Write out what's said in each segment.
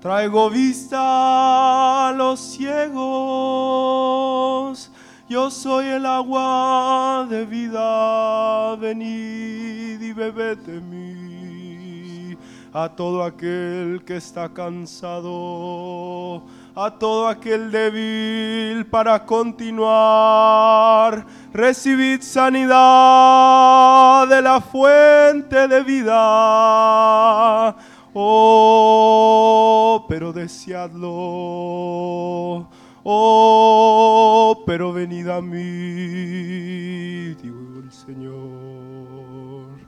traigo vista a los ciegos. Yo soy el agua de vida, venid y bebed de mí. A todo aquel que está cansado, a todo aquel débil para continuar. Recibid sanidad de la fuente de vida. Oh, pero deseadlo. Oh, pero venid a mí, digo el Señor.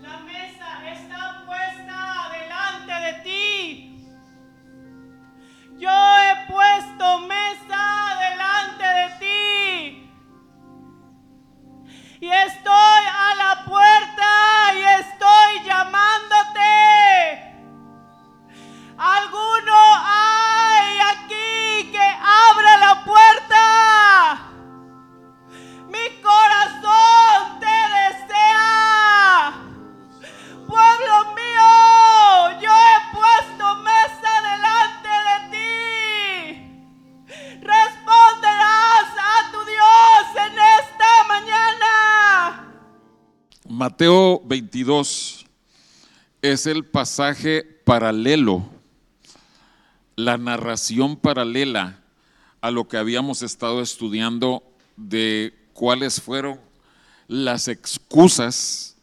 La mesa está puesta delante de ti. Yo he puesto mesa delante de ti. Y estoy a la puerta y estoy llamándote. Alguno hay aquí que abra la puerta. Mi corazón te desea. Pueblo mío, yo he puesto mesa delante de ti. Responderás a tu Dios en esta mañana. Mateo 22 es el pasaje paralelo, la narración paralela a lo que habíamos estado estudiando de cuáles fueron las excusas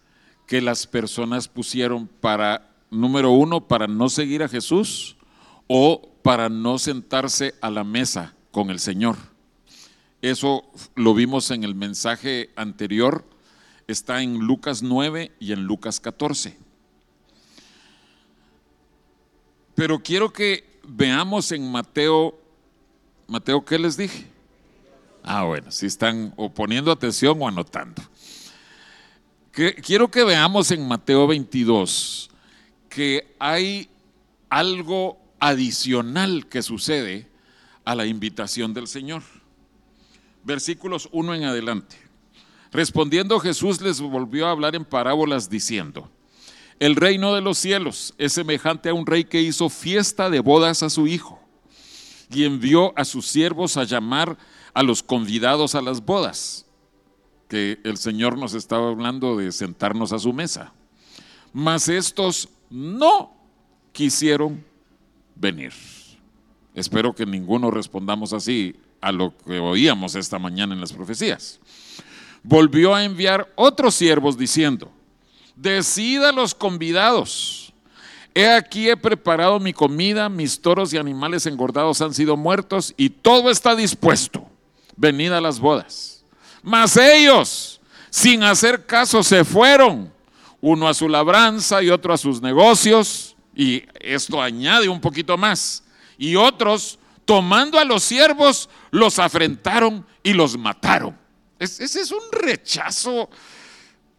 que las personas pusieron para, número uno, para no seguir a Jesús o para no sentarse a la mesa con el Señor. Eso lo vimos en el mensaje anterior, está en Lucas 9 y en Lucas 14. Pero quiero que veamos en Mateo, Mateo, ¿qué les dije? Ah, bueno, si están o poniendo atención o anotando. Que- quiero que veamos en Mateo 22 que hay algo adicional que sucede a la invitación del Señor. Versículos 1 en adelante. Respondiendo Jesús les volvió a hablar en parábolas diciendo, el reino de los cielos es semejante a un rey que hizo fiesta de bodas a su hijo y envió a sus siervos a llamar a los convidados a las bodas, que el Señor nos estaba hablando de sentarnos a su mesa. Mas estos no quisieron venir. Espero que ninguno respondamos así a lo que oíamos esta mañana en las profecías. Volvió a enviar otros siervos diciendo, decida los convidados. He aquí he preparado mi comida, mis toros y animales engordados han sido muertos y todo está dispuesto. Venid a las bodas. Mas ellos, sin hacer caso, se fueron, uno a su labranza y otro a sus negocios, y esto añade un poquito más. Y otros, tomando a los siervos, los afrentaron y los mataron. Es- ese es un rechazo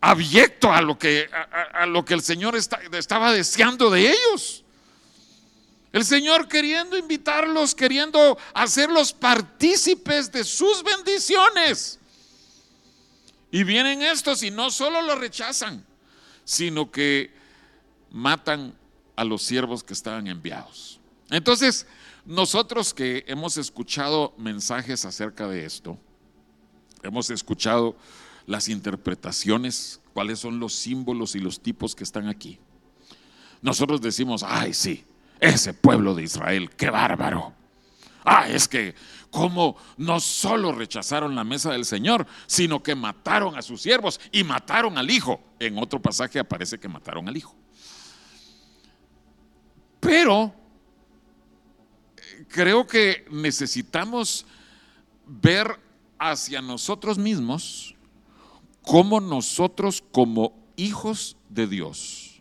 a lo que, a, lo que el Señor estaba deseando de ellos. El Señor queriendo invitarlos, queriendo hacerlos partícipes de sus bendiciones. Y vienen estos y no solo lo rechazan, sino que matan a los siervos que estaban enviados. Entonces, nosotros que hemos escuchado mensajes acerca de esto, hemos escuchado las interpretaciones, cuáles son los símbolos y los tipos que están aquí. nosotros decimos, ay sí, ese pueblo de Israel, qué bárbaro. Ah, es que cómo no solo rechazaron la mesa del Señor, sino que mataron a sus siervos y mataron al hijo. En otro pasaje aparece que mataron al hijo. Pero eh, creo que necesitamos ver hacia nosotros mismos como nosotros como hijos de Dios.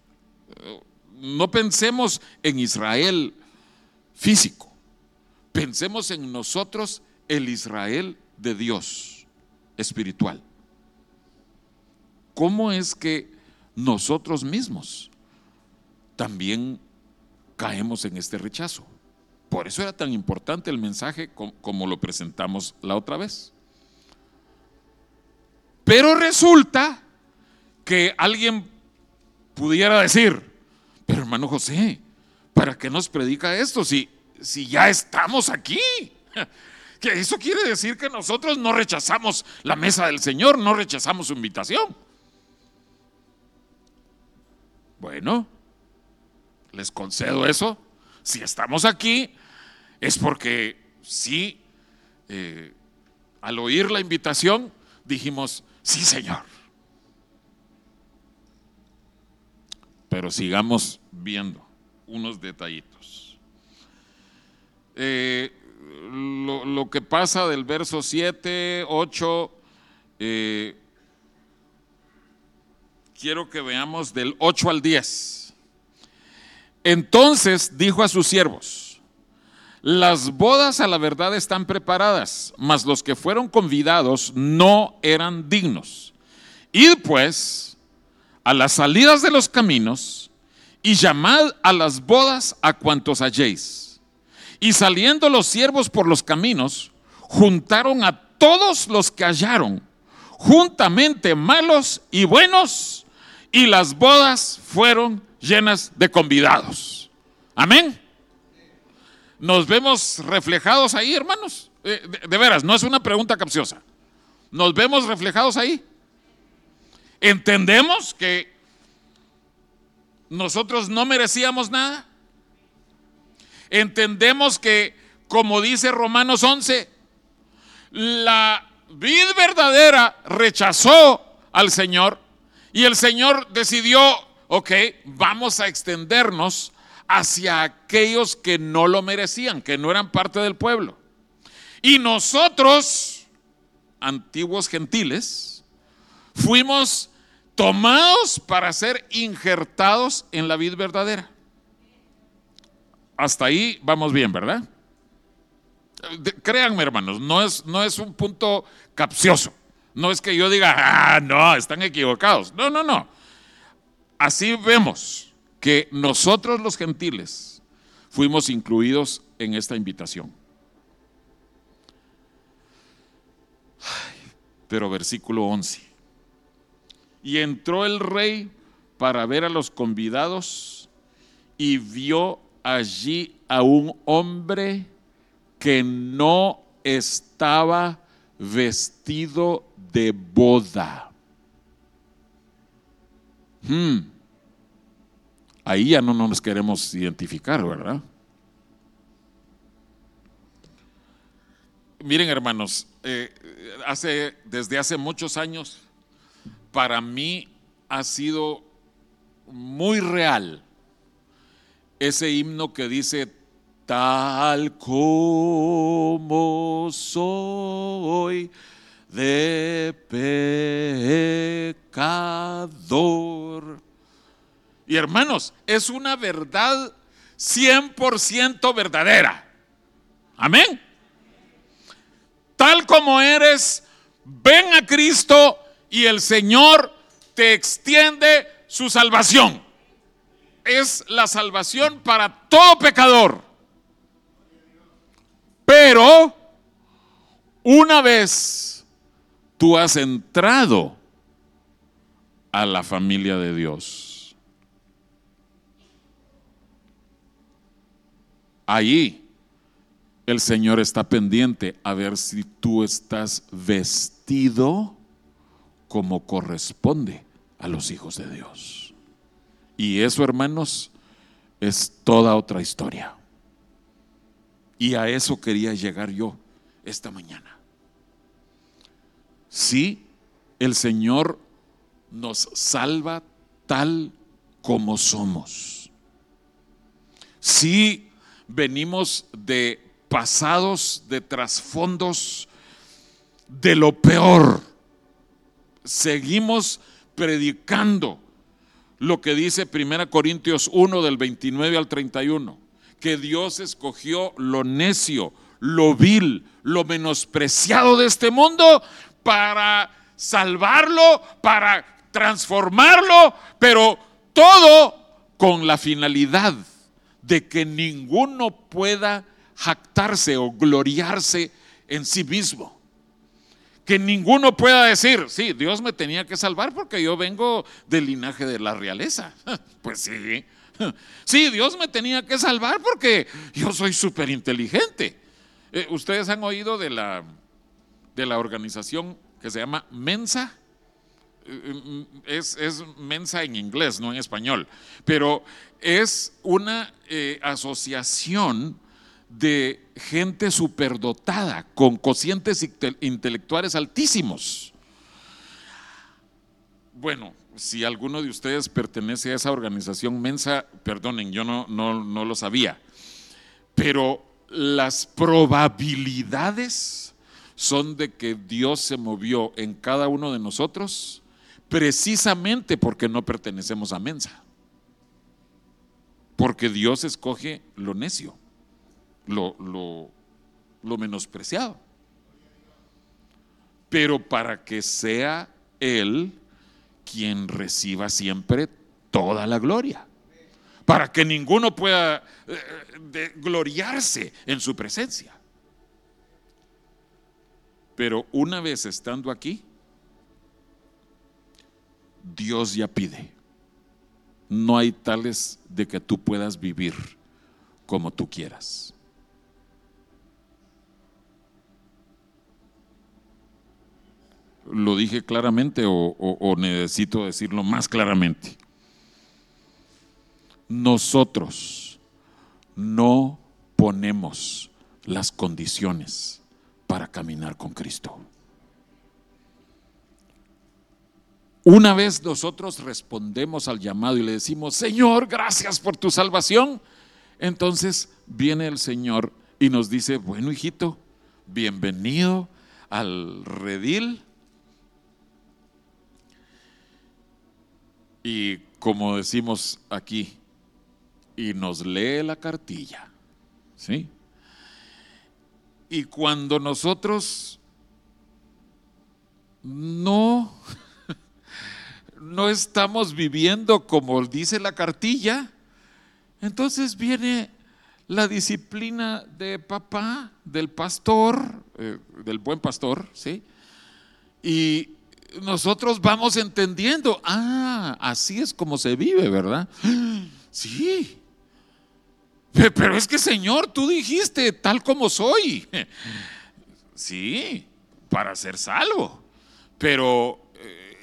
No pensemos en Israel físico, pensemos en nosotros el Israel de Dios espiritual. ¿Cómo es que nosotros mismos también caemos en este rechazo? Por eso era tan importante el mensaje como lo presentamos la otra vez. Pero resulta que alguien pudiera decir, pero hermano José, ¿para qué nos predica esto si, si ya estamos aquí? Que eso quiere decir que nosotros no rechazamos la mesa del Señor, no rechazamos su invitación. Bueno, les concedo eso. Si estamos aquí, es porque sí, eh, al oír la invitación, dijimos, sí, Señor. Pero sigamos viendo unos detallitos. Eh, lo, que pasa del verso 7, 8, eh, quiero que veamos del 8 al 10. Entonces dijo a sus siervos, las bodas a la verdad están preparadas, mas los que fueron convidados no eran dignos. Id pues a las salidas de los caminos y llamad a las bodas a cuantos halléis. Y saliendo los siervos por los caminos, juntaron a todos los que hallaron, juntamente malos y buenos, y las bodas fueron llenas de convidados. Amén. Nos vemos reflejados ahí, hermanos. Eh, de, veras, no es una pregunta capciosa. Nos vemos reflejados ahí. Entendemos que nosotros no merecíamos nada. Entendemos que, como dice Romanos 11, la vid verdadera rechazó al Señor y el Señor decidió, ok, vamos a extendernos hacia aquellos que no lo merecían, que no eran parte del pueblo. Y nosotros, antiguos gentiles, fuimos tomados para ser injertados en la vida verdadera. Hasta ahí vamos bien, ¿verdad? Créanme, hermanos, no es, no es un punto capcioso. No es que yo diga, ah, no, están equivocados. No, no, no. Así vemos que nosotros los gentiles fuimos incluidos en esta invitación. Pero versículo 11. Y entró el rey para ver a los convidados y vio allí a un hombre que no estaba vestido de boda. Hmm. Ahí ya no nos queremos identificar, ¿verdad? Miren, hermanos, eh, desde hace muchos años para mí ha sido muy real ese himno que dice, tal como soy de pecador. Y hermanos, es una verdad 100% verdadera. Amén. Tal como eres, ven a Cristo y el Señor te extiende su salvación. Es la salvación para todo pecador. Pero una vez tú has entrado a la familia de Dios, allí el Señor está pendiente a ver si tú estás vestido como corresponde a los hijos de Dios. Y eso, hermanos, es toda otra historia. Y a eso quería llegar yo esta mañana. Sí, el Señor nos salva tal como somos. Sí, venimos de pasados, de trasfondos, de lo peor. Seguimos predicando lo que dice 1 Corintios 1 del 29 al 31, que Dios escogió lo necio, lo vil, lo menospreciado de este mundo para salvarlo, para transformarlo, pero todo con la finalidad de que ninguno pueda jactarse o gloriarse en sí mismo que ninguno pueda decir, sí, Dios me tenía que salvar porque yo vengo del linaje de la realeza. Pues sí. Sí, Dios me tenía que salvar porque yo soy súper inteligente. Eh, Ustedes han oído de la, de la organización que se llama Mensa. Eh, Es, es Mensa en inglés, no en español. Pero es una eh, asociación de gente superdotada, con cocientes inte- intelectuales altísimos. Bueno, si alguno de ustedes pertenece a esa organización mensa, perdonen, yo no lo sabía, pero las probabilidades son de que Dios se movió en cada uno de nosotros precisamente porque no pertenecemos a mensa. Porque Dios escoge lo necio lo, lo, menospreciado. Pero para que sea Él quien reciba siempre toda la gloria. Para que ninguno pueda eh, de- gloriarse en su presencia. Pero una vez estando aquí, Dios ya pide. No hay tales de que tú puedas vivir como tú quieras. ¿Lo dije claramente o, necesito decirlo más claramente? Nosotros no ponemos las condiciones para caminar con Cristo. Una vez nosotros respondemos al llamado y le decimos, Señor, gracias por tu salvación, entonces viene el Señor y nos dice, bueno, hijito, bienvenido al redil. Y como decimos aquí, y nos lee la cartilla, ¿sí? Y cuando nosotros no no estamos viviendo como dice la cartilla, entonces viene la disciplina de papá, del pastor, eh, del buen pastor, ¿sí? Y nosotros vamos entendiendo, ah, así es como se vive, ¿verdad? Sí. Pe- Pero es que Señor, tú dijiste tal como soy. Sí, para ser salvo. Pero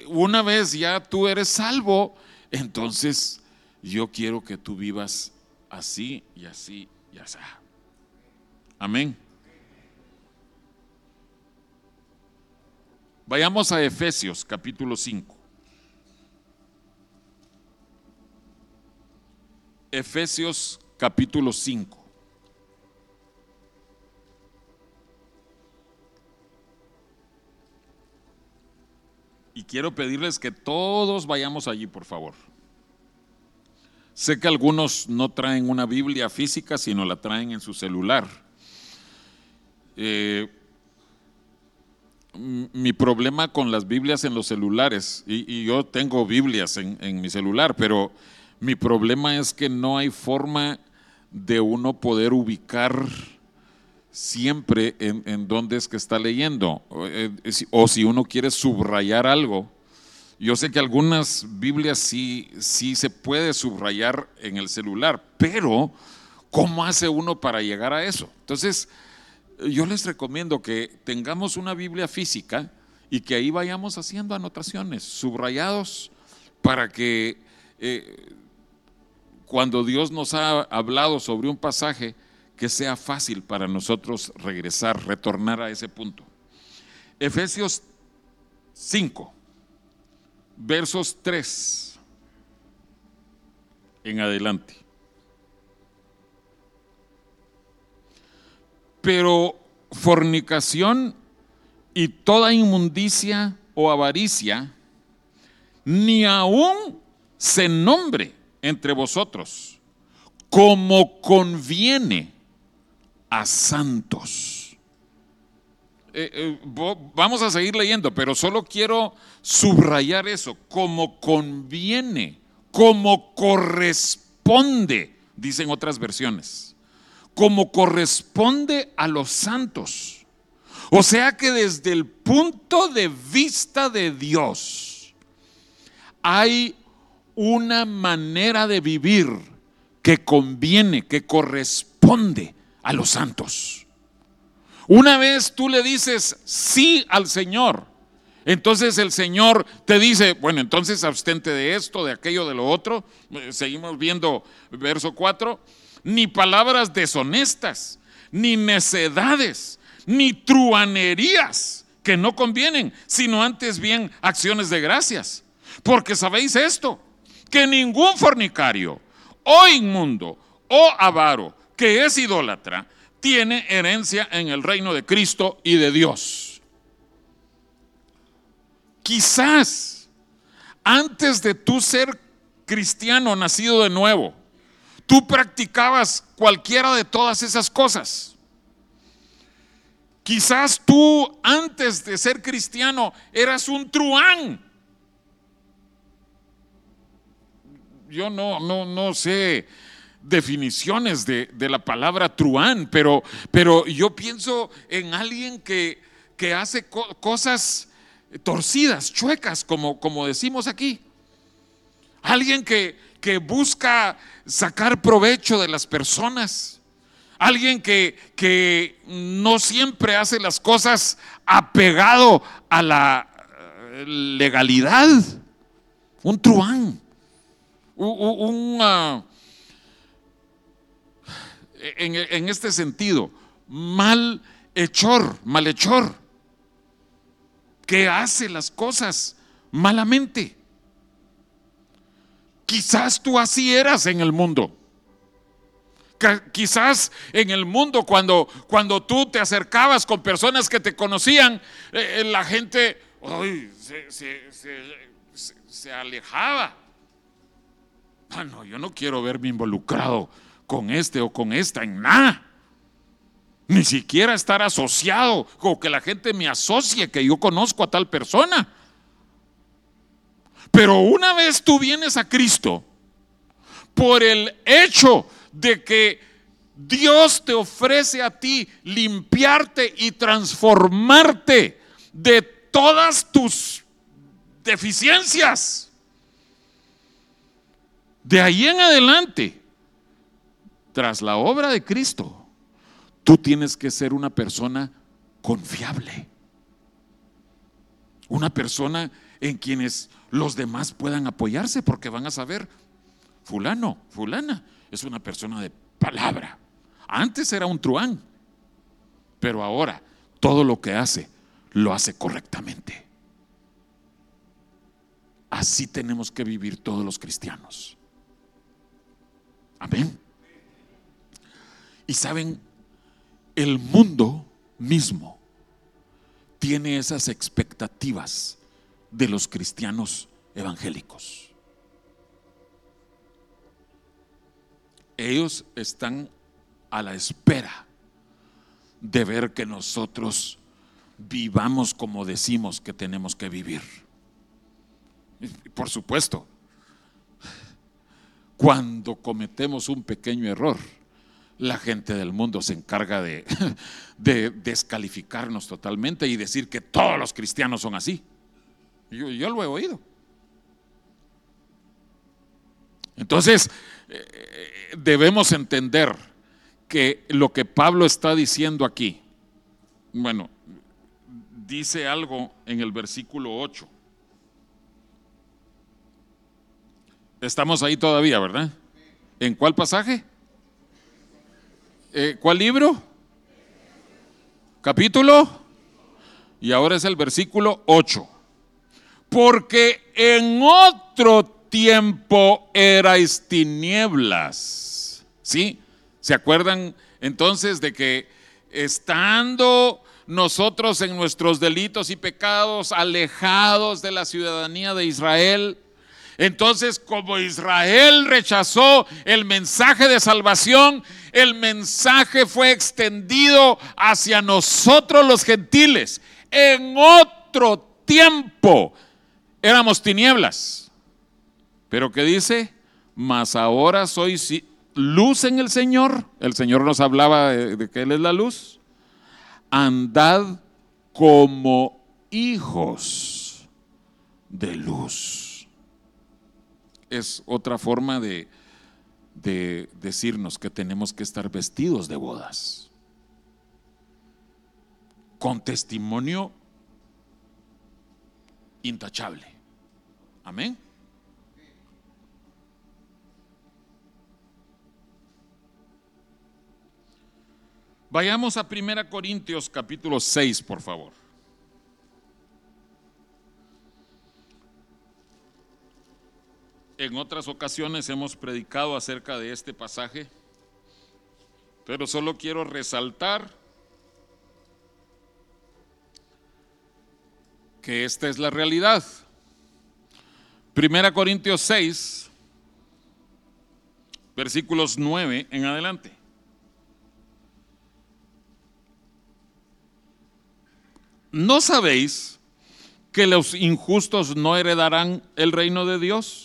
una vez ya tú eres salvo, entonces yo quiero que tú vivas así y así y así. Amén. Vayamos a Efesios capítulo 5. Efesios capítulo 5. Y quiero pedirles que todos vayamos allí, por favor. Sé que algunos no traen una Biblia física, sino la traen en su celular. Eh, mi problema con las Biblias en los celulares, y, yo tengo Biblias en mi celular, pero mi problema es que no hay forma de uno poder ubicar siempre en, en dónde es que está leyendo. O, eh, si- o si uno quiere subrayar algo. Yo sé que algunas Biblias sí, sí se puede subrayar en el celular, pero ¿cómo hace uno para llegar a eso? Entonces, yo les recomiendo que tengamos una Biblia física y que ahí vayamos haciendo anotaciones, subrayados, para que eh, cuando Dios nos ha hablado sobre un pasaje, que sea fácil para nosotros regresar, retornar a ese punto. Efesios 5, versos 3 en adelante. Pero fornicación y toda inmundicia o avaricia, ni aún se nombre entre vosotros, como conviene a santos. Eh, eh, vamos a seguir leyendo, pero solo quiero subrayar eso, como conviene, como corresponde, dicen otras versiones, como corresponde a los santos. O sea que desde el punto de vista de Dios, hay una manera de vivir que conviene, que corresponde a los santos. Una vez tú le dices sí al Señor, entonces el Señor te dice, bueno, entonces abstente de esto, de aquello, de lo otro. Eh, seguimos viendo verso 4. Ni palabras deshonestas, ni necedades, ni truanerías que no convienen, sino antes bien acciones de gracias. Porque sabéis esto, que ningún fornicario o inmundo o avaro que es idólatra tiene herencia en el reino de Cristo y de Dios. Quizás antes de tú ser cristiano nacido de nuevo, tú practicabas cualquiera de todas esas cosas. Quizás tú antes de ser cristiano eras un truán yo no, no, no sé definiciones de, la palabra truán, pero, pero yo pienso en alguien que, que hace cosas torcidas, chuecas, como, como decimos aquí. Alguien que, que busca sacar provecho de las personas. Alguien que, que no siempre hace las cosas apegado a la eh, legalidad. Un truán un, en, este sentido, malhechor, malhechor, que hace las cosas malamente. Quizás tú así eras en el mundo. Quizás en el mundo cuando, cuando tú te acercabas con personas que te conocían, eh, eh, la gente se alejaba Ah, no, yo no quiero verme involucrado con este o con esta en nada. Ni siquiera estar asociado o que la gente me asocie que yo conozco a tal persona. Pero una vez tú vienes a Cristo, por el hecho de que Dios te ofrece a ti limpiarte y transformarte de todas tus deficiencias de ahí en adelante, tras la obra de Cristo, tú tienes que ser una persona confiable. Una persona en quienes los demás puedan apoyarse porque van a saber, fulano, fulana, es una persona de palabra. Antes era un truán, pero ahora todo lo que hace, lo hace correctamente. Así tenemos que vivir todos los cristianos. Amén. Y saben, el mundo mismo tiene esas expectativas de los cristianos evangélicos. Ellos están a la espera de ver que nosotros vivamos como decimos que tenemos que vivir. Por supuesto, cuando cometemos un pequeño error, la gente del mundo se encarga de, descalificarnos totalmente y decir que todos los cristianos son así. Yo, lo he oído. Entonces, eh, debemos entender que lo que Pablo está diciendo aquí, bueno, dice algo en el versículo 8. Estamos ahí todavía, ¿verdad? ¿En cuál pasaje? Eh, ¿Cuál libro? Capítulo. Y ahora es el versículo 8. Porque en otro tiempo erais tinieblas. ¿Sí? ¿Se acuerdan entonces de que estando nosotros en nuestros delitos y pecados alejados de la ciudadanía de Israel, entonces, como Israel rechazó el mensaje de salvación, el mensaje fue extendido hacia nosotros los gentiles. En otro tiempo éramos tinieblas. Pero ¿qué dice? Mas ahora sois luz en el Señor. El Señor nos hablaba de, que Él es la luz. Andad como hijos de luz es otra forma de, de decirnos que tenemos que estar vestidos de bodas, con testimonio intachable. Amén. Vayamos a 1 Corintios capítulo 6, por favor. En otras ocasiones hemos predicado acerca de este pasaje, pero solo quiero resaltar que esta es la realidad. Primera Corintios 6, versículos 9 en adelante. ¿No sabéis que los injustos no heredarán el reino de Dios?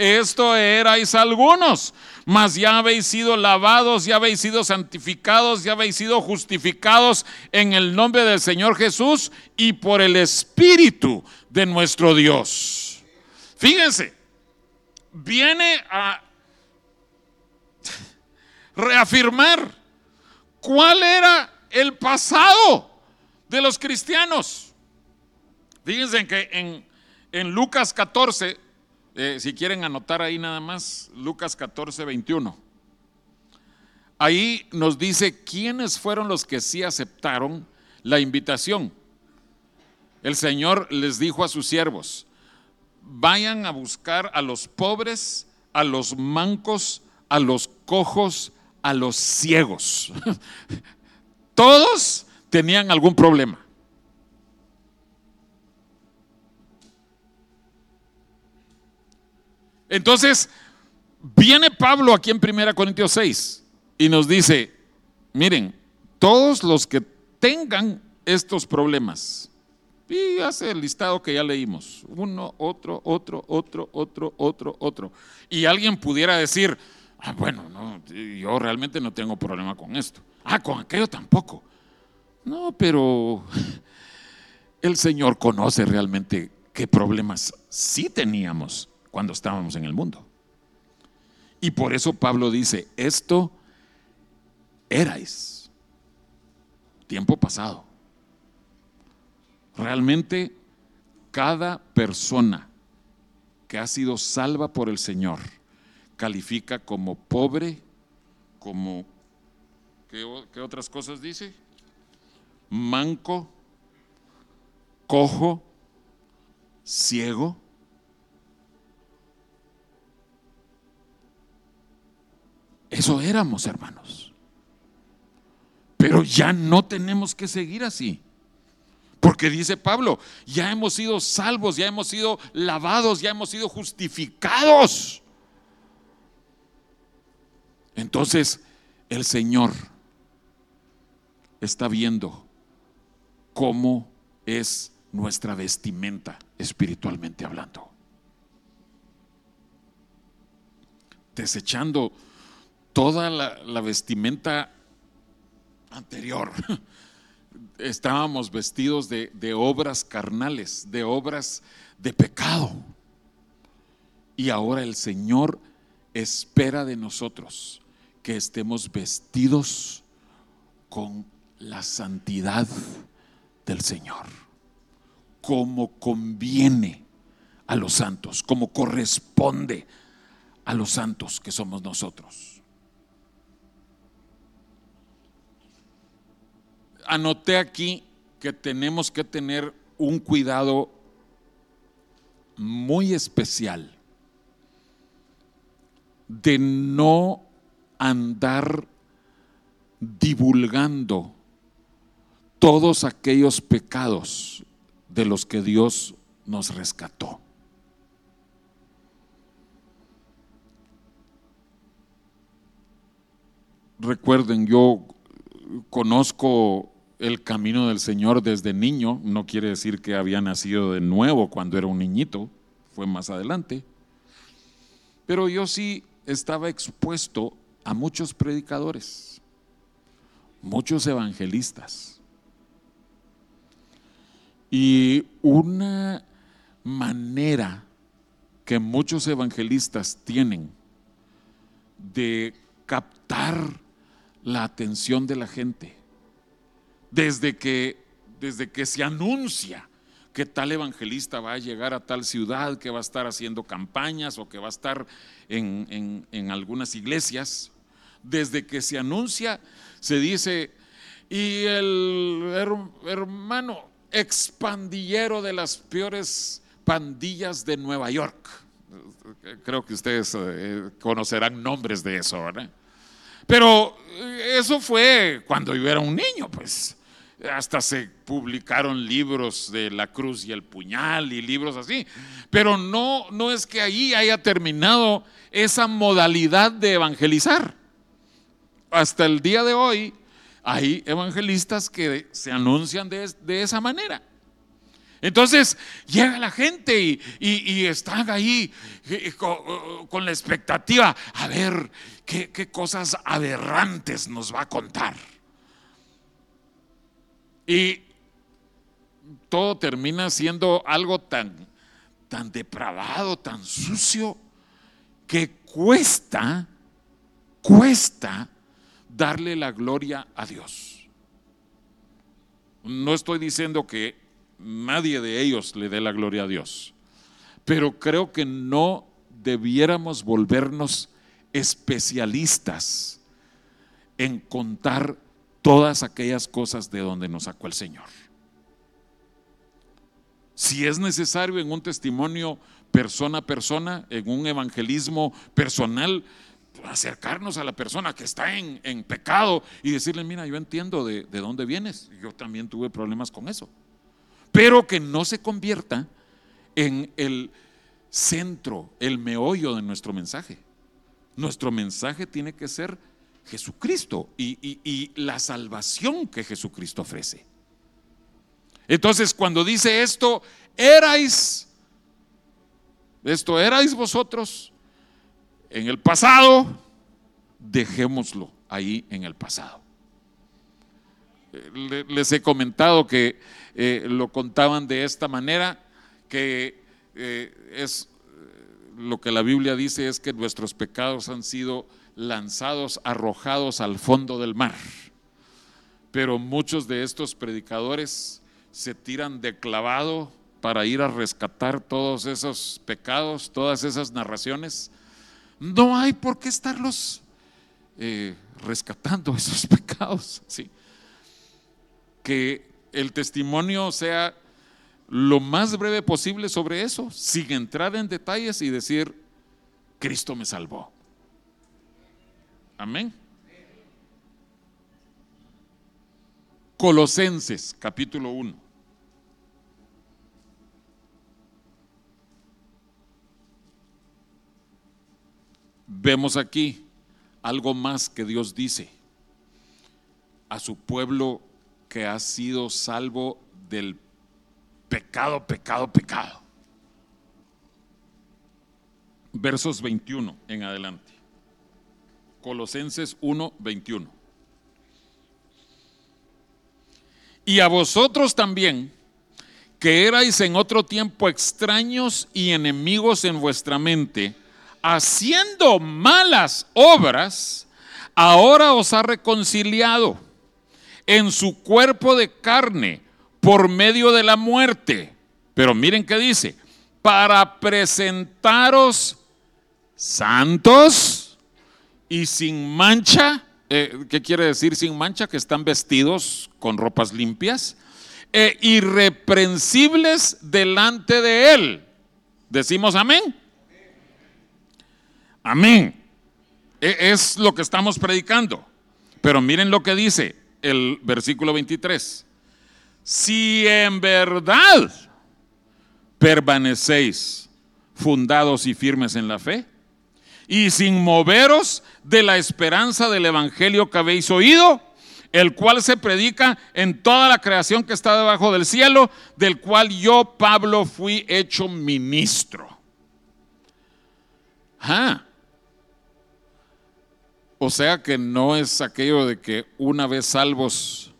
Esto erais algunos, mas ya habéis sido lavados, ya habéis sido santificados, ya habéis sido justificados en el nombre del Señor Jesús y por el Espíritu de nuestro Dios. Fíjense, viene a reafirmar cuál era el pasado de los cristianos. Fíjense que en, en Lucas 14, eh, si quieren anotar ahí nada más, Lucas 14, 21. Ahí nos dice quiénes fueron los que sí aceptaron la invitación. El Señor les dijo a sus siervos, vayan a buscar a los pobres, a los mancos, a los cojos, a los ciegos. Todos tenían algún problema. Entonces, viene Pablo aquí en 1 Corintios 6 y nos dice, miren, todos los que tengan estos problemas, y hace el listado que ya leímos, uno, otro, otro, otro, otro, otro, otro, y alguien pudiera decir, ah, bueno, no, yo realmente no tengo problema con esto, ah, con aquello tampoco. No, pero el Señor conoce realmente qué problemas sí teníamos cuando estábamos en el mundo. Y por eso Pablo dice, esto erais tiempo pasado. Realmente cada persona que ha sido salva por el Señor califica como pobre, como, ¿qué, qué otras cosas dice? Manco, cojo, ciego Eso éramos, hermanos. Pero ya no tenemos que seguir así. Porque dice Pablo, ya hemos sido salvos, ya hemos sido lavados, ya hemos sido justificados. Entonces, el Señor está viendo cómo es nuestra vestimenta espiritualmente hablando. desechando toda la, vestimenta anterior. Estábamos vestidos de obras carnales, de obras de pecado. Y ahora el Señor espera de nosotros que estemos vestidos con la santidad del Señor, como conviene a los santos, como corresponde a los santos que somos nosotros. Anoté aquí que tenemos que tener un cuidado muy especial de no andar divulgando todos aquellos pecados de los que Dios nos rescató. Recuerden, yo conozco el camino del Señor desde niño, no quiere decir que había nacido de nuevo cuando era un niñito, fue más adelante, pero yo sí estaba expuesto a muchos predicadores, muchos evangelistas. Y una manera que muchos evangelistas tienen de captar la atención de la gente, desde que, desde que se anuncia que tal evangelista va a llegar a tal ciudad, que va a estar haciendo campañas o que va a estar en, algunas iglesias. Desde que se anuncia, se dice, y el hermano expandillero de las peores pandillas de Nueva York. Creo que ustedes eh, conocerán nombres de eso, ¿verdad? Pero eso fue cuando yo era un niño, pues hasta se publicaron libros de la cruz y el puñal y libros así. Pero no, no es que ahí haya terminado esa modalidad de evangelizar. Hasta el día de hoy hay evangelistas que se anuncian de, esa manera. Entonces llega la gente y, están ahí eh, con, la expectativa a ver qué cosas aberrantes nos va a contar. Y todo termina siendo algo tan, tan depravado, tan sucio, que cuesta, cuesta darle la gloria a Dios. No estoy diciendo que nadie de ellos le dé la gloria a Dios, pero creo que no debiéramos volvernos especialistas en contar todas aquellas cosas de donde nos sacó el Señor. Si es necesario en un testimonio persona a persona, en un evangelismo personal, acercarnos a la persona que está en, pecado y decirle, mira, yo entiendo de, de dónde vienes, yo también tuve problemas con eso, pero que no se convierta en el centro, el meollo de nuestro mensaje. Nuestro mensaje tiene que ser Jesucristo y, la salvación que Jesucristo ofrece. Entonces, cuando dice esto, erais, esto erais vosotros en el pasado, dejémoslo ahí en el pasado. Les he comentado que eh, lo contaban de esta manera, que eh, es lo que la Biblia dice es que nuestros pecados han sido lanzados, arrojados al fondo del mar. Pero muchos de estos predicadores se tiran de clavado para ir a rescatar todos esos pecados, todas esas narraciones. No hay por qué estarlos eh, rescatando esos pecados. ¿sí? Que el testimonio sea lo más breve posible sobre eso, sin entrar en detalles y decir, Cristo me salvó. Amén. Colosenses capítulo 1. Vemos aquí algo más que Dios dice a su pueblo que ha sido salvo del pecado, pecado, pecado. Versos 21 en adelante. Colosenses 1, 21. Y a vosotros también, que erais en otro tiempo extraños y enemigos en vuestra mente, haciendo malas obras, ahora os ha reconciliado en su cuerpo de carne por medio de la muerte. Pero miren qué dice, para presentaros santos y sin mancha. Eh, ¿Qué quiere decir sin mancha? Que están vestidos con ropas limpias. e irreprensibles delante de Él. Decimos amén. Amén. E, es lo que estamos predicando. Pero miren lo que dice el versículo 23. Si en verdad permanecéis fundados y firmes en la fe, y sin moveros de la esperanza del evangelio que habéis oído, el cual se predica en toda la creación que está debajo del cielo, del cual yo, Pablo, fui hecho ministro. Ah. O sea que no es aquello de que una vez salvos,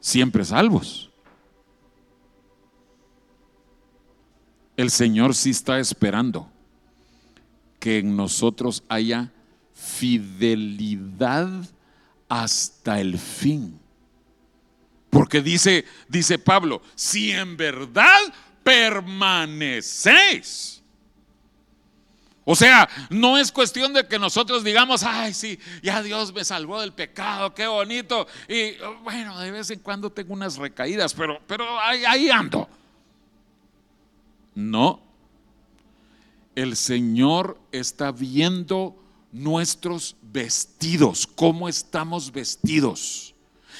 siempre salvos. El Señor sí está esperando que en nosotros haya fidelidad hasta el fin. Porque dice, dice Pablo, si en verdad permanecéis. O sea, no es cuestión de que nosotros digamos, ay, sí, ya Dios me salvó del pecado, qué bonito. Y bueno, de vez en cuando tengo unas recaídas, pero, pero ahí, ahí ando. No, el Señor está viendo nuestros vestidos, cómo estamos vestidos.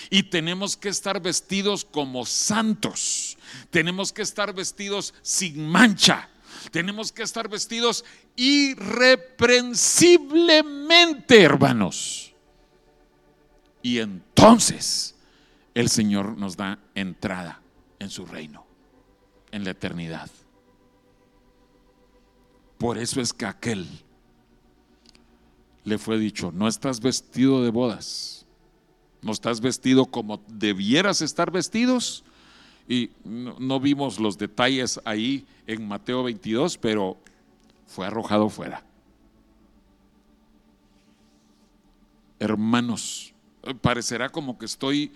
Y tenemos que estar vestidos como santos. Tenemos que estar vestidos sin mancha. Tenemos que estar vestidos irreprensiblemente, hermanos. Y entonces el Señor nos da entrada en su reino, en la eternidad. Por eso es que aquel le fue dicho, no estás vestido de bodas, no estás vestido como debieras estar vestidos. Y no, vimos los detalles ahí en Mateo 22, pero fue arrojado fuera. Hermanos, parecerá como que estoy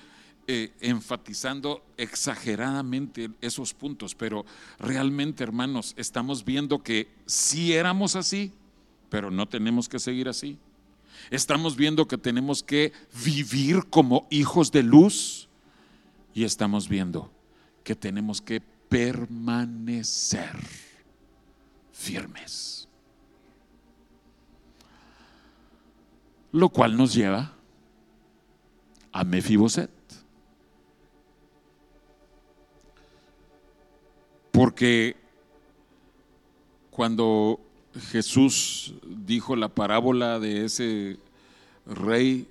eh, enfatizando exageradamente esos puntos, pero realmente, hermanos, estamos viendo que sí éramos así, pero no tenemos que seguir así. Estamos viendo que tenemos que vivir como hijos de luz y estamos viendo que tenemos que permanecer firmes. Lo cual nos lleva a Mefiboset. Porque cuando Jesús dijo la parábola de ese rey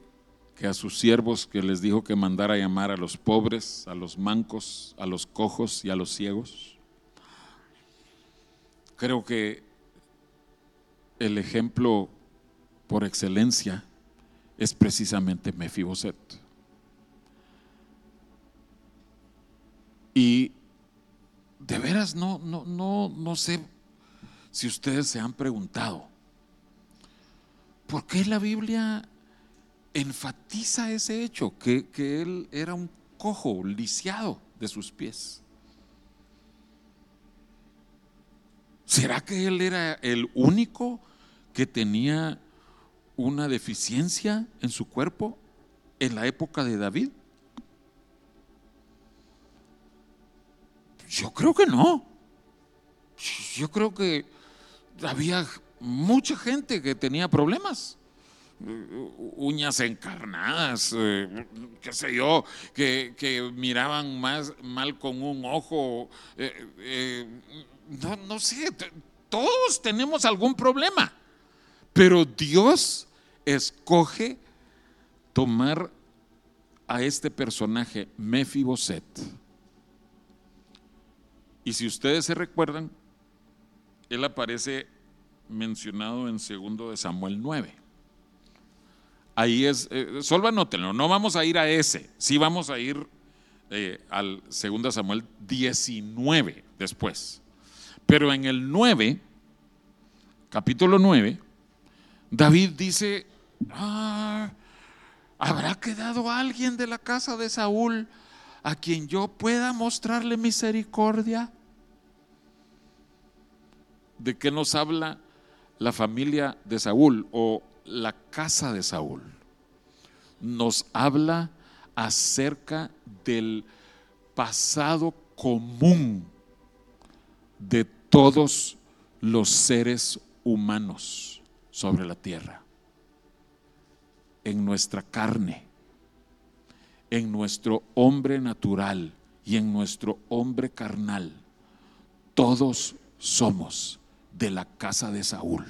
que a sus siervos que les dijo que mandara llamar a los pobres, a los mancos, a los cojos y a los ciegos. Creo que el ejemplo por excelencia es precisamente Mefiboset. Y de veras no, no, no, no sé si ustedes se han preguntado, ¿por qué la Biblia enfatiza ese hecho, que, que él era un cojo, lisiado de sus pies? ¿Será que él era el único que tenía una deficiencia en su cuerpo en la época de David? Yo creo que no. Yo creo que había mucha gente que tenía problemas. Uñas encarnadas, eh, qué sé yo, que, miraban más mal con un ojo. Eh, eh, no, no sé, todos tenemos algún problema. Pero Dios escoge tomar a este personaje, Mefiboset y si ustedes se recuerdan, él aparece mencionado en segundo de Samuel 9. Ahí es, eh, solo anótenlo, no vamos a ir a ese, sí vamos a ir eh, al 2 Samuel 19 después. Pero en el 9, capítulo 9, David dice, "Ah, ¿habrá quedado alguien de la casa de Saúl a quien yo pueda mostrarle misericordia? ¿De qué nos habla la familia de Saúl o la casa de Saúl? Nos habla acerca del pasado común de todos los seres humanos sobre la tierra, en nuestra carne, en nuestro hombre natural y en nuestro hombre carnal. Todos somos de la casa de Saúl.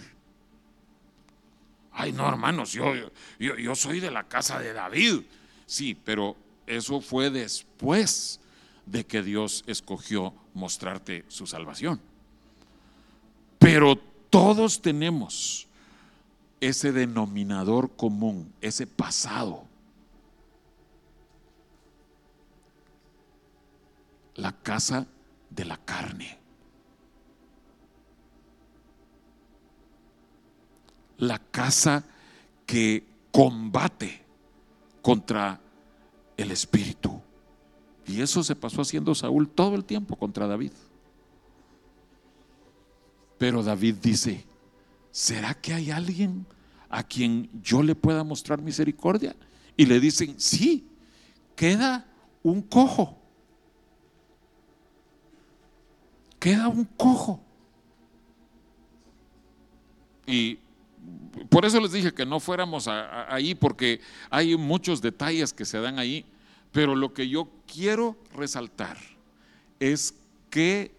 Ay, no, hermanos, yo, yo, yo soy de la casa de David. Sí, pero eso fue después de que Dios escogió mostrarte su salvación. Pero todos tenemos ese denominador común, ese pasado. La casa de la carne. La casa que combate contra el espíritu. Y eso se pasó haciendo Saúl todo el tiempo contra David. Pero David dice, ¿será que hay alguien a quien yo le pueda mostrar misericordia? Y le dicen, sí, queda un cojo. Queda un cojo. Y por eso les dije que no fuéramos ahí, porque hay muchos detalles que se dan ahí, pero lo que yo quiero resaltar es qué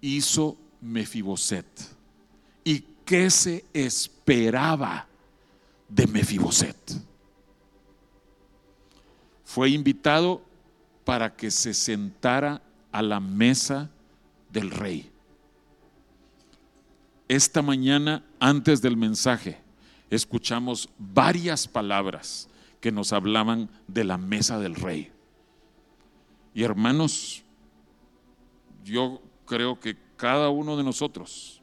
hizo Mefiboset y qué se esperaba de Mefiboset. Fue invitado para que se sentara a la mesa del rey. Esta mañana, antes del mensaje, escuchamos varias palabras que nos hablaban de la mesa del rey. Y hermanos, yo creo que cada uno de nosotros,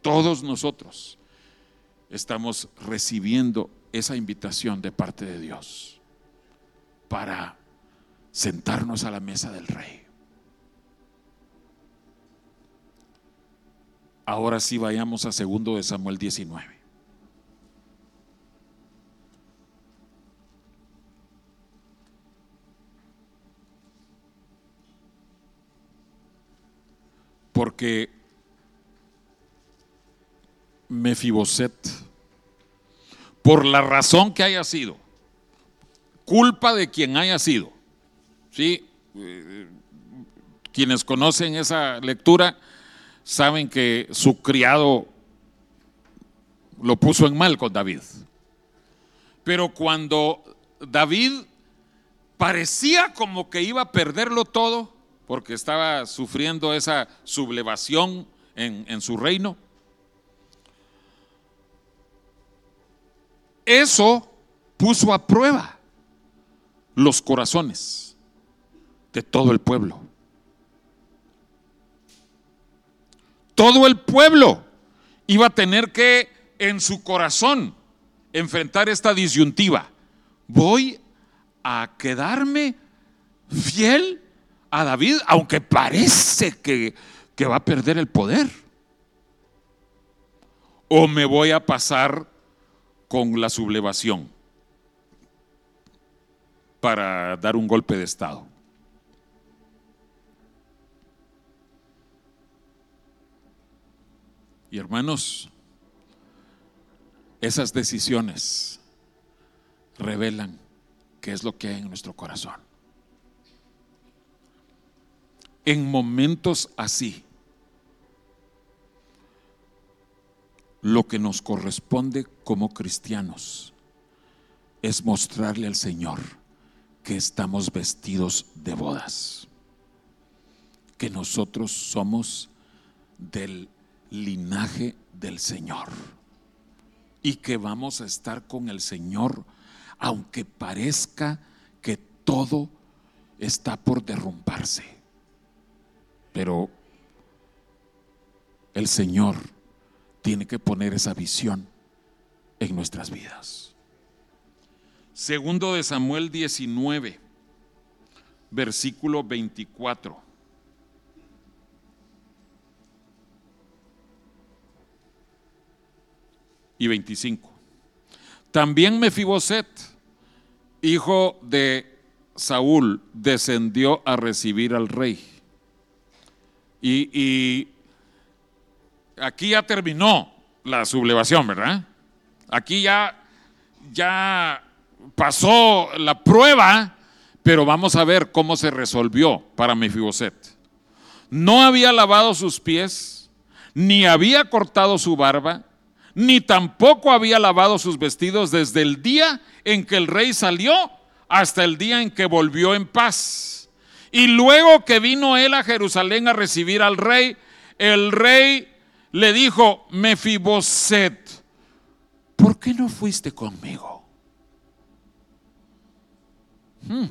todos nosotros, estamos recibiendo esa invitación de parte de Dios para sentarnos a la mesa del rey. Ahora sí vayamos a segundo de Samuel 19. Porque Mefiboset, por la razón que haya sido, culpa de quien haya sido, ¿sí? Eh, quienes conocen esa lectura, saben que su criado lo puso en mal con David. Pero cuando David parecía como que iba a perderlo todo, porque estaba sufriendo esa sublevación en, en su reino, eso puso a prueba los corazones de todo el pueblo. Todo el pueblo iba a tener que en su corazón enfrentar esta disyuntiva. ¿Voy a quedarme fiel a David, aunque parece que, que va a perder el poder? ¿O me voy a pasar con la sublevación para dar un golpe de Estado? Y hermanos, esas decisiones revelan qué es lo que hay en nuestro corazón. En momentos así, lo que nos corresponde como cristianos es mostrarle al Señor que estamos vestidos de bodas, que nosotros somos del linaje del Señor, y que vamos a estar con el Señor, aunque parezca que todo está por derrumbarse. Pero el Señor tiene que poner esa visión en nuestras vidas. Segundo de Samuel 19, versículo 24. Y 25. También Mefiboset, hijo de Saúl, descendió a recibir al rey. Y, y aquí ya terminó la sublevación, ¿verdad? Aquí ya, ya pasó la prueba, pero vamos a ver cómo se resolvió para Mefiboset. No había lavado sus pies, ni había cortado su barba, ni tampoco había lavado sus vestidos desde el día en que el rey salió hasta el día en que volvió en paz. Y luego que vino él a Jerusalén a recibir al rey, el rey le dijo, Mefiboset, ¿por qué no fuiste conmigo? Hmm.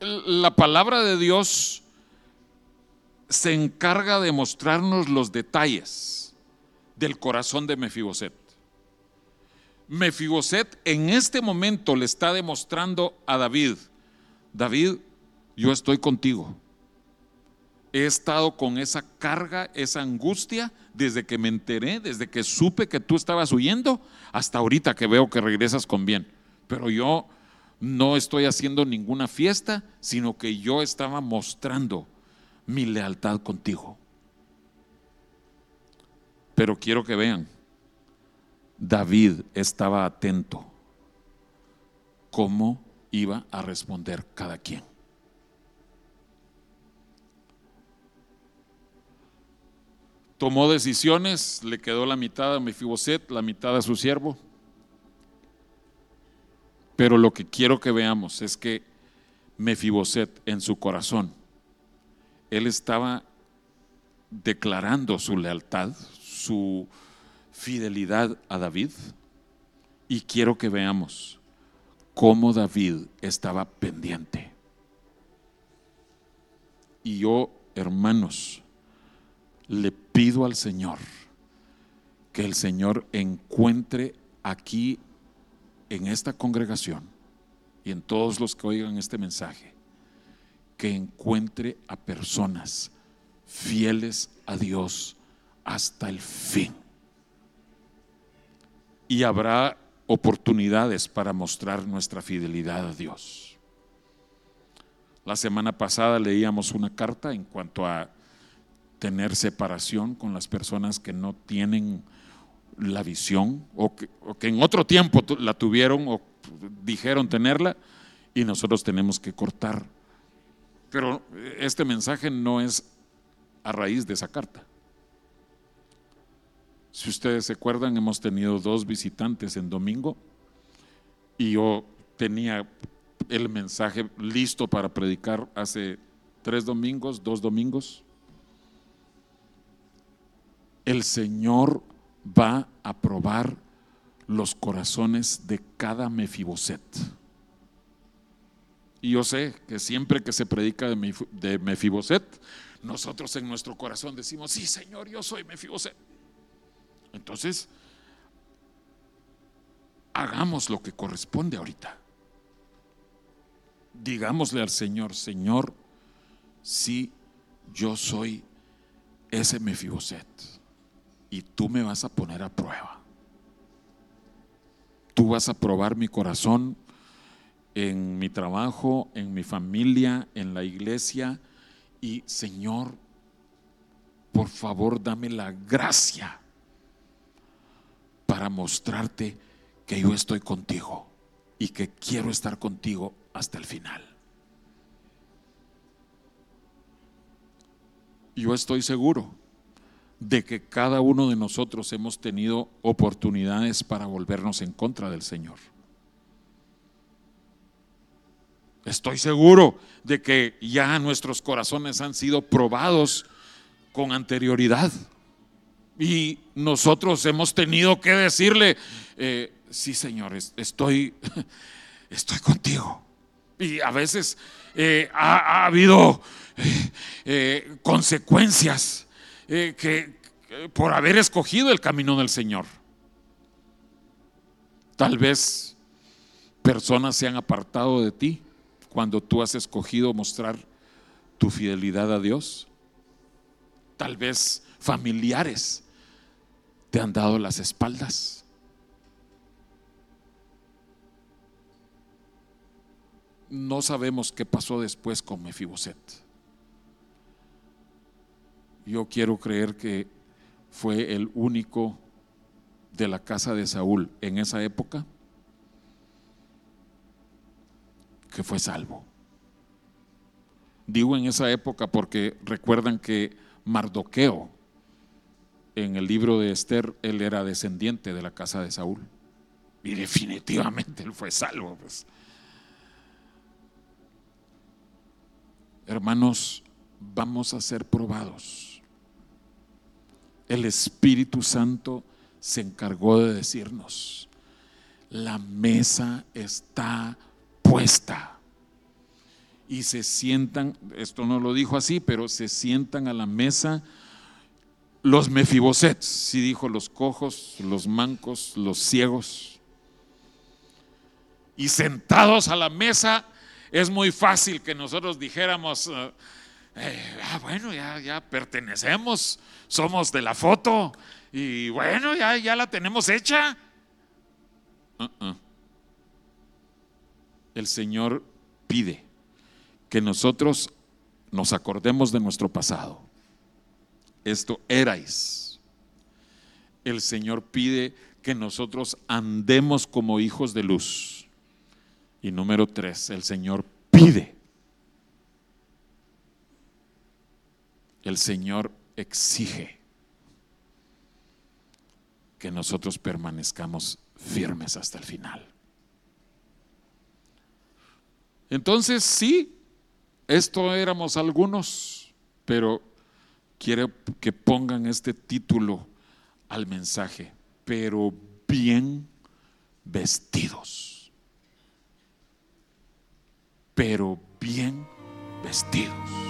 La palabra de Dios se encarga de mostrarnos los detalles del corazón de Mefiboset. Mefiboset en este momento le está demostrando a David, David, yo estoy contigo. He estado con esa carga, esa angustia, desde que me enteré, desde que supe que tú estabas huyendo, hasta ahorita que veo que regresas con bien. Pero yo no estoy haciendo ninguna fiesta, sino que yo estaba mostrando mi lealtad contigo. Pero quiero que vean, David estaba atento cómo iba a responder cada quien. Tomó decisiones, le quedó la mitad a Mefiboset, la mitad a su siervo. Pero lo que quiero que veamos es que Mefiboset en su corazón él estaba declarando su lealtad, su fidelidad a David. Y quiero que veamos cómo David estaba pendiente. Y yo, hermanos, le pido al Señor que el Señor encuentre aquí en esta congregación y en todos los que oigan este mensaje que encuentre a personas fieles a Dios hasta el fin. Y habrá oportunidades para mostrar nuestra fidelidad a Dios. La semana pasada leíamos una carta en cuanto a tener separación con las personas que no tienen la visión o que, en otro tiempo la tuvieron o dijeron tenerla y nosotros tenemos que cortar pero este mensaje no es a raíz de esa carta. Si ustedes se acuerdan, hemos tenido dos visitantes en domingo y yo tenía el mensaje listo para predicar hace tres domingos, dos domingos. El Señor va a probar los corazones de cada Mefiboset. Y yo sé que siempre que se predica de Mefiboset, nosotros en nuestro corazón decimos, sí Señor, yo soy Mefiboset. Entonces, hagamos lo que corresponde ahorita. Digámosle al Señor, Señor, sí, yo soy ese Mefiboset y tú me vas a poner a prueba. Tú vas a probar mi corazón en mi trabajo, en mi familia, en la iglesia. Y Señor, por favor, dame la gracia para mostrarte que yo estoy contigo y que quiero estar contigo hasta el final. Yo estoy seguro de que cada uno de nosotros hemos tenido oportunidades para volvernos en contra del Señor. Estoy seguro de que ya nuestros corazones han sido probados con anterioridad. Y nosotros hemos tenido que decirle, eh, sí Señor, es- estoy, estoy contigo. Y a veces eh, ha, ha habido eh, consecuencias que por haber escogido el camino del Señor. Tal vez personas se han apartado de ti cuando tú has escogido mostrar tu fidelidad a Dios. Tal vez familiares te han dado las espaldas. No sabemos qué pasó después con Mefiboset. Yo quiero creer que fue el único de la casa de Saúl en esa época que fue salvo. Digo en esa época porque recuerdan que Mardoqueo, en el libro de Esther, él era descendiente de la casa de Saúl. Y definitivamente él fue salvo. pues. Hermanos, vamos a ser probados. El Espíritu Santo se encargó de decirnos, la mesa está puesta. Y se sientan, esto no lo dijo así, pero se sientan a la mesa los mefibosets, sí dijo los cojos, los mancos, los ciegos. Y sentados a la mesa, es muy fácil que nosotros dijéramos, eh, eh, ah, bueno, ya, ya pertenecemos, somos de la foto, y bueno, ya, ya la tenemos hecha. Uh-uh. El Señor pide que nosotros nos acordemos de nuestro pasado. Esto erais. El Señor pide que nosotros andemos como hijos de luz. Y número tres, el Señor pide. El Señor exige que nosotros permanezcamos firmes hasta el final. Entonces, sí, esto éramos algunos, pero quiero que pongan este título al mensaje, pero bien vestidos. Pero bien vestidos.